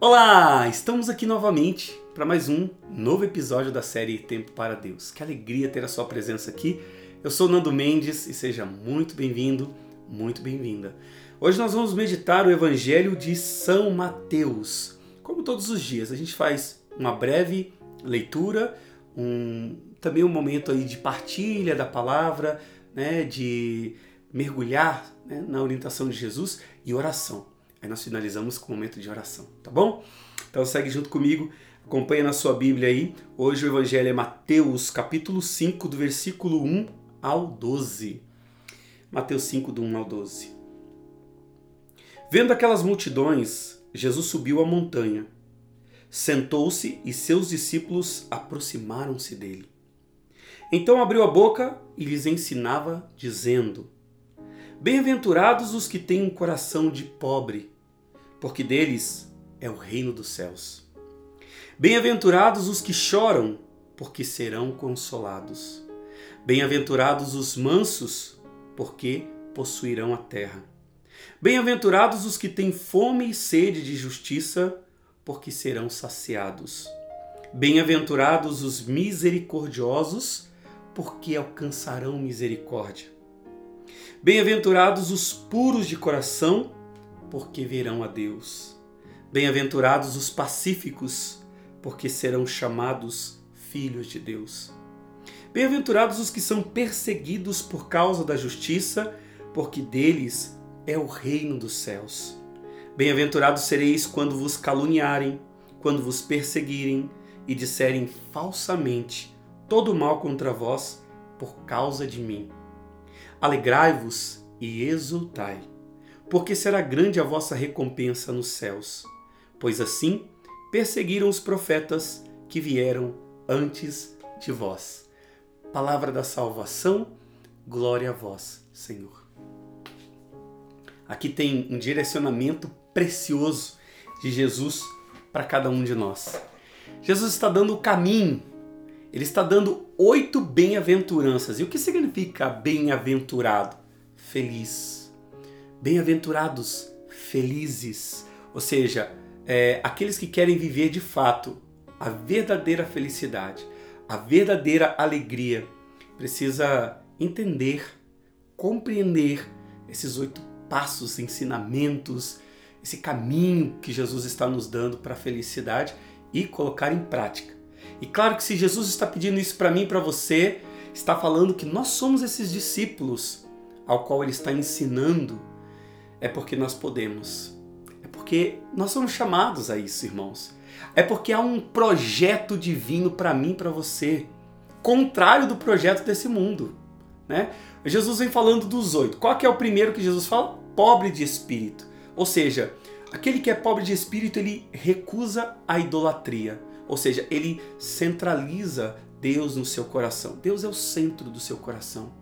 Olá, estamos aqui novamente para mais um novo episódio da série Tempo para Deus. Que alegria ter a sua presença aqui. Eu sou Nando Mendes e seja muito bem-vindo, muito bem-vinda. Hoje nós vamos meditar o Evangelho de São Mateus. Como todos os dias, a gente faz uma breve leitura, um, também um momento aí de partilha da palavra, né, de mergulhar né, na orientação de Jesus e oração. Aí nós finalizamos com um momento de oração, tá bom? Então segue junto comigo, acompanha na sua Bíblia aí. Hoje o Evangelho é Mateus, capítulo 5, do versículo 1 ao 12. Mateus 5, do 1 ao 12. Vendo aquelas multidões, Jesus subiu a montanha, sentou-se e seus discípulos aproximaram-se dele. Então abriu a boca e lhes ensinava, dizendo: Bem-aventurados os que têm um coração de pobre, porque deles é o reino dos céus. Bem-aventurados os que choram, porque serão consolados. Bem-aventurados os mansos, porque possuirão a terra. Bem-aventurados os que têm fome e sede de justiça, porque serão saciados. Bem-aventurados os misericordiosos, porque alcançarão misericórdia. Bem-aventurados os puros de coração, porque verão a Deus. Bem-aventurados os pacíficos, porque serão chamados filhos de Deus. Bem-aventurados os que são perseguidos por causa da justiça, porque deles é o reino dos céus. Bem-aventurados sereis quando vos caluniarem, quando vos perseguirem e disserem falsamente todo mal contra vós por causa de mim. Alegrai-vos e exultai, porque será grande a vossa recompensa nos céus, pois assim perseguiram os profetas que vieram antes de vós. Palavra da salvação, glória a vós, Senhor. Aqui tem um direcionamento precioso de Jesus para cada um de nós. Jesus está dando o caminho ele está dando oito bem-aventuranças. E o que significa bem-aventurado? Feliz. Bem-aventurados, felizes. Ou seja, é, aqueles que querem viver de fato a verdadeira felicidade, a verdadeira alegria, precisa entender, compreender esses oito passos, ensinamentos, esse caminho que Jesus está nos dando para a felicidade e colocar em prática. E claro que se Jesus está pedindo isso para mim e para você, está falando que nós somos esses discípulos ao qual ele está ensinando, é porque nós podemos. É porque nós somos chamados a isso, irmãos. É porque há um projeto divino para mim para você, contrário do projeto desse mundo, né? Jesus vem falando dos oito. Qual que é o primeiro que Jesus fala? Pobre de espírito. Ou seja, aquele que é pobre de espírito, ele recusa a idolatria. Ou seja, ele centraliza Deus no seu coração. Deus é o centro do seu coração.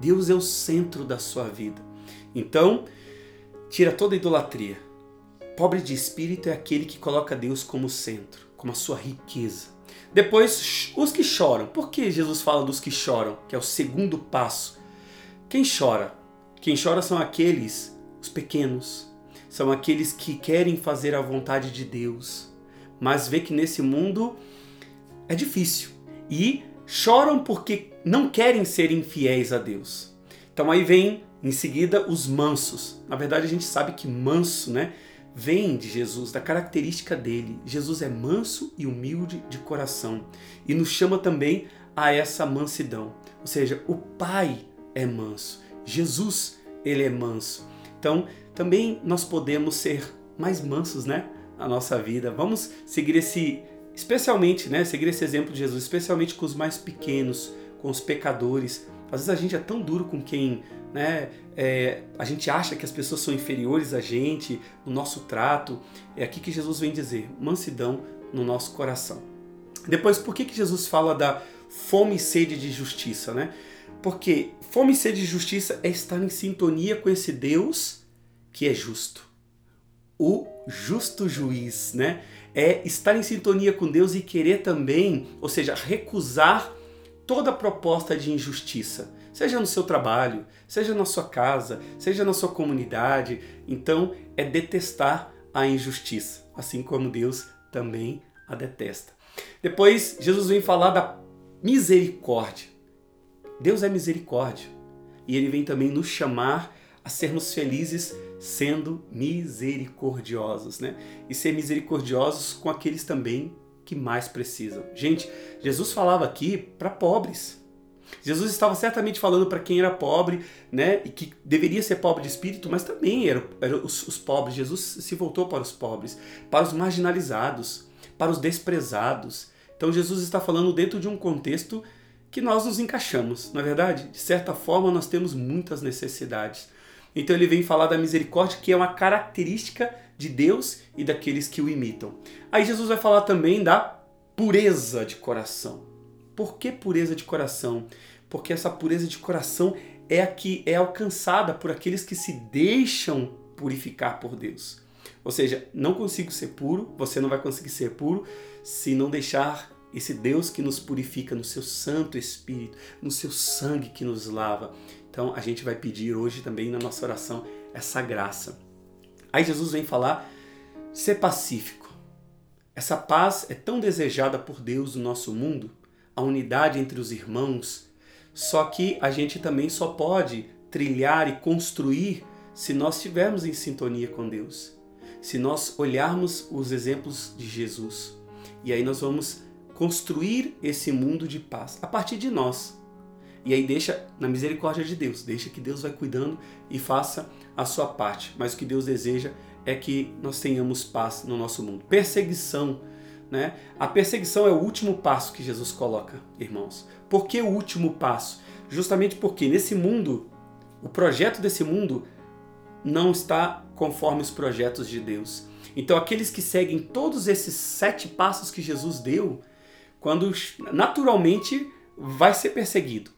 Deus é o centro da sua vida. Então, tira toda a idolatria. Pobre de espírito é aquele que coloca Deus como centro, como a sua riqueza. Depois, os que choram. Por que Jesus fala dos que choram? Que é o segundo passo. Quem chora? Quem chora são aqueles, os pequenos, são aqueles que querem fazer a vontade de Deus, mas vê que nesse mundo é difícil e choram porque não querem ser infiéis a Deus. Então aí vem em seguida os mansos. Na verdade a gente sabe que manso, né, vem de Jesus, da característica dele. Jesus é manso e humilde de coração e nos chama também a essa mansidão. Ou seja, o Pai é manso. Jesus, ele é manso. Então, também nós podemos ser mais mansos, né? A nossa vida. Vamos seguir esse, especialmente, né, seguir esse exemplo de Jesus, especialmente com os mais pequenos, com os pecadores. Às vezes a gente é tão duro com quem, né, é, a gente acha que as pessoas são inferiores a gente, no nosso trato. É aqui que Jesus vem dizer, mansidão no nosso coração. Depois, por que, que Jesus fala da fome e sede de justiça, né? Porque fome e sede de justiça é estar em sintonia com esse Deus que é justo o justo juiz, né? É estar em sintonia com Deus e querer também, ou seja, recusar toda proposta de injustiça, seja no seu trabalho, seja na sua casa, seja na sua comunidade. Então, é detestar a injustiça. assim como Deus também a detesta. Depois, Jesus vem falar da misericórdia. Deus é misericórdia. E ele vem também nos chamar a sermos felizes sendo misericordiosos, né? E ser misericordiosos com aqueles também que mais precisam. Gente, Jesus falava aqui para pobres. Jesus estava certamente falando para quem era pobre, né, e que deveria ser pobre de espírito, mas também eram era os, os pobres. Jesus se voltou para os pobres, para os marginalizados, para os desprezados. Então Jesus está falando dentro de um contexto que nós nos encaixamos, na é verdade. De certa forma, nós temos muitas necessidades. Então ele vem falar da misericórdia, que é uma característica de Deus e daqueles que o imitam. Aí Jesus vai falar também da pureza de coração. Por que pureza de coração? Porque essa pureza de coração é a que é alcançada por aqueles que se deixam purificar por Deus. Ou seja, não consigo ser puro, você não vai conseguir ser puro se não deixar esse Deus que nos purifica no seu Santo Espírito, no seu sangue que nos lava. Então a gente vai pedir hoje também na nossa oração essa graça. Aí Jesus vem falar ser pacífico. Essa paz é tão desejada por Deus no nosso mundo, a unidade entre os irmãos, só que a gente também só pode trilhar e construir se nós estivermos em sintonia com Deus, se nós olharmos os exemplos de Jesus. E aí nós vamos construir esse mundo de paz a partir de nós. E aí deixa na misericórdia de Deus, deixa que Deus vai cuidando e faça a sua parte. Mas o que Deus deseja é que nós tenhamos paz no nosso mundo. Perseguição, né? A perseguição é o último passo que Jesus coloca, irmãos. Por que o último passo? Justamente porque nesse mundo, o projeto desse mundo não está conforme os projetos de Deus. Então, aqueles que seguem todos esses sete passos que Jesus deu, quando naturalmente vai ser perseguido.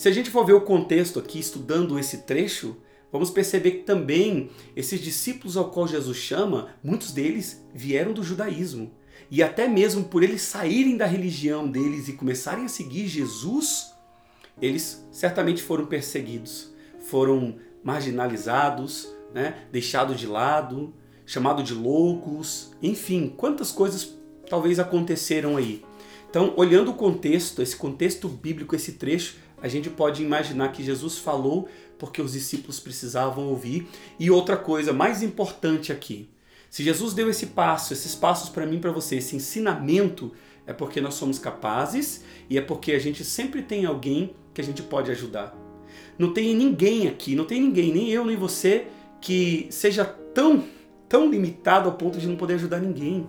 Se a gente for ver o contexto aqui, estudando esse trecho, vamos perceber que também esses discípulos ao qual Jesus chama, muitos deles vieram do judaísmo. E até mesmo por eles saírem da religião deles e começarem a seguir Jesus, eles certamente foram perseguidos, foram marginalizados, né? deixados de lado, chamados de loucos, enfim, quantas coisas talvez aconteceram aí. Então, olhando o contexto, esse contexto bíblico, esse trecho, a gente pode imaginar que Jesus falou porque os discípulos precisavam ouvir. E outra coisa mais importante aqui, se Jesus deu esse passo, esses passos para mim, para você, esse ensinamento, é porque nós somos capazes e é porque a gente sempre tem alguém que a gente pode ajudar. Não tem ninguém aqui, não tem ninguém, nem eu nem você, que seja tão, tão limitado ao ponto de não poder ajudar ninguém.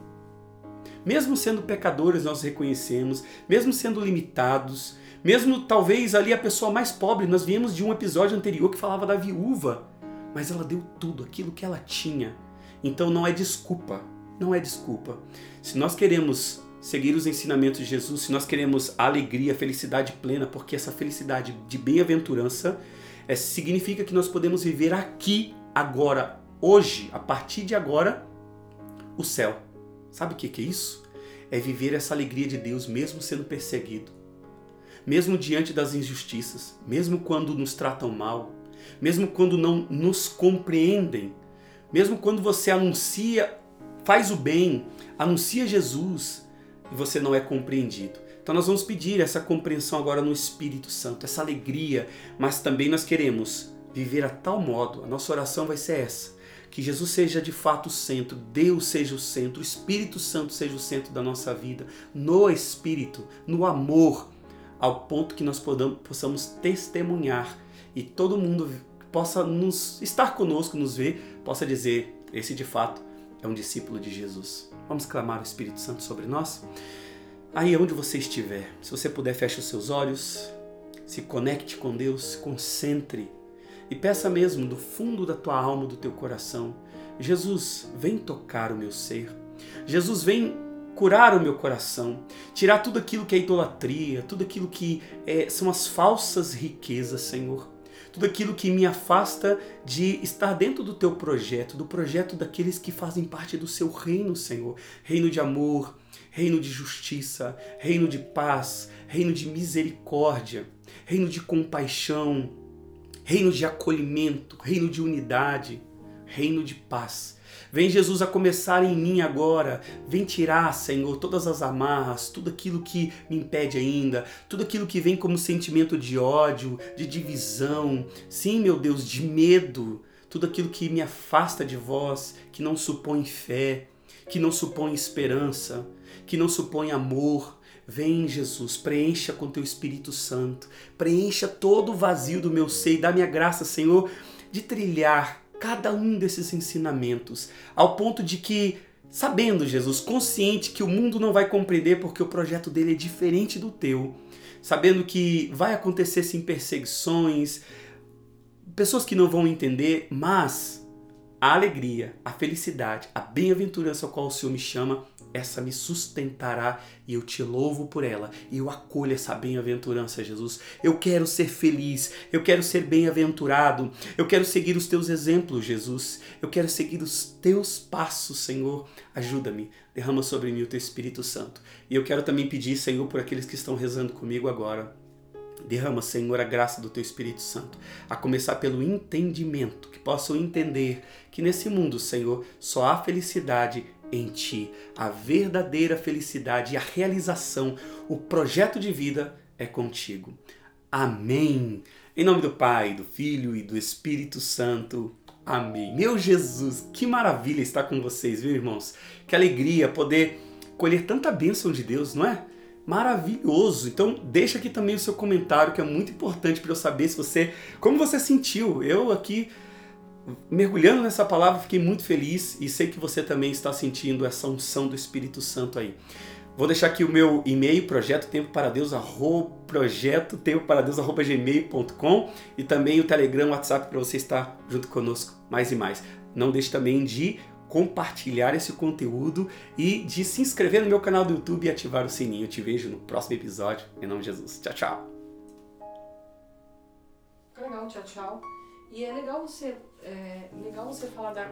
Mesmo sendo pecadores, nós reconhecemos, mesmo sendo limitados, mesmo talvez ali a pessoa mais pobre, nós viemos de um episódio anterior que falava da viúva, mas ela deu tudo, aquilo que ela tinha. Então não é desculpa, não é desculpa. Se nós queremos seguir os ensinamentos de Jesus, se nós queremos alegria, felicidade plena, porque essa felicidade de bem-aventurança é, significa que nós podemos viver aqui, agora, hoje, a partir de agora, o céu. Sabe o que é isso? É viver essa alegria de Deus mesmo sendo perseguido mesmo diante das injustiças, mesmo quando nos tratam mal, mesmo quando não nos compreendem, mesmo quando você anuncia, faz o bem, anuncia Jesus e você não é compreendido. Então nós vamos pedir essa compreensão agora no Espírito Santo, essa alegria, mas também nós queremos viver a tal modo, a nossa oração vai ser essa, que Jesus seja de fato o centro, Deus seja o centro, o Espírito Santo seja o centro da nossa vida, no Espírito, no amor, ao ponto que nós possamos testemunhar e todo mundo possa nos estar conosco, nos ver, possa dizer: esse de fato é um discípulo de Jesus. Vamos clamar o Espírito Santo sobre nós? Aí onde você estiver, se você puder, feche os seus olhos, se conecte com Deus, se concentre e peça mesmo do fundo da tua alma, do teu coração: Jesus, vem tocar o meu ser. Jesus, vem curar o meu coração, tirar tudo aquilo que é idolatria, tudo aquilo que é, são as falsas riquezas, Senhor. Tudo aquilo que me afasta de estar dentro do teu projeto, do projeto daqueles que fazem parte do seu reino, Senhor. Reino de amor, reino de justiça, reino de paz, reino de misericórdia, reino de compaixão, reino de acolhimento, reino de unidade, reino de paz. Vem, Jesus, a começar em mim agora. Vem tirar, Senhor, todas as amarras, tudo aquilo que me impede ainda, tudo aquilo que vem como sentimento de ódio, de divisão. Sim, meu Deus, de medo. Tudo aquilo que me afasta de vós, que não supõe fé, que não supõe esperança, que não supõe amor. Vem, Jesus, preencha com teu Espírito Santo, preencha todo o vazio do meu ser e dá minha graça, Senhor, de trilhar cada um desses ensinamentos, ao ponto de que, sabendo, Jesus, consciente que o mundo não vai compreender porque o projeto dele é diferente do teu, sabendo que vai acontecer sim perseguições, pessoas que não vão entender, mas a alegria, a felicidade, a bem-aventurança ao qual o Senhor me chama, essa me sustentará e eu te louvo por ela. E eu acolho essa bem-aventurança, Jesus. Eu quero ser feliz, eu quero ser bem-aventurado, eu quero seguir os teus exemplos, Jesus. Eu quero seguir os teus passos, Senhor. Ajuda-me, derrama sobre mim o teu Espírito Santo. E eu quero também pedir, Senhor, por aqueles que estão rezando comigo agora Derrama, Senhor, a graça do Teu Espírito Santo, a começar pelo entendimento, que possam entender que nesse mundo, Senhor, só há felicidade em Ti. A verdadeira felicidade e a realização, o projeto de vida é contigo. Amém. Em nome do Pai, do Filho e do Espírito Santo. Amém. Meu Jesus, que maravilha estar com vocês, viu, irmãos? Que alegria poder colher tanta bênção de Deus, não é? maravilhoso. Então deixa aqui também o seu comentário que é muito importante para eu saber se você, como você sentiu. Eu aqui mergulhando nessa palavra fiquei muito feliz e sei que você também está sentindo essa unção do Espírito Santo aí. Vou deixar aqui o meu e-mail, projeto tempo para Deus, arroba, projeto tempo para Deus, arroba gmail.com e também o Telegram, o WhatsApp para você estar junto conosco mais e mais. Não deixe também de compartilhar esse conteúdo e de se inscrever no meu canal do YouTube e ativar o sininho. Eu te vejo no próximo episódio. Em nome de Jesus. Tchau, tchau. Legal, tchau, tchau. E é legal você, é, legal você falar da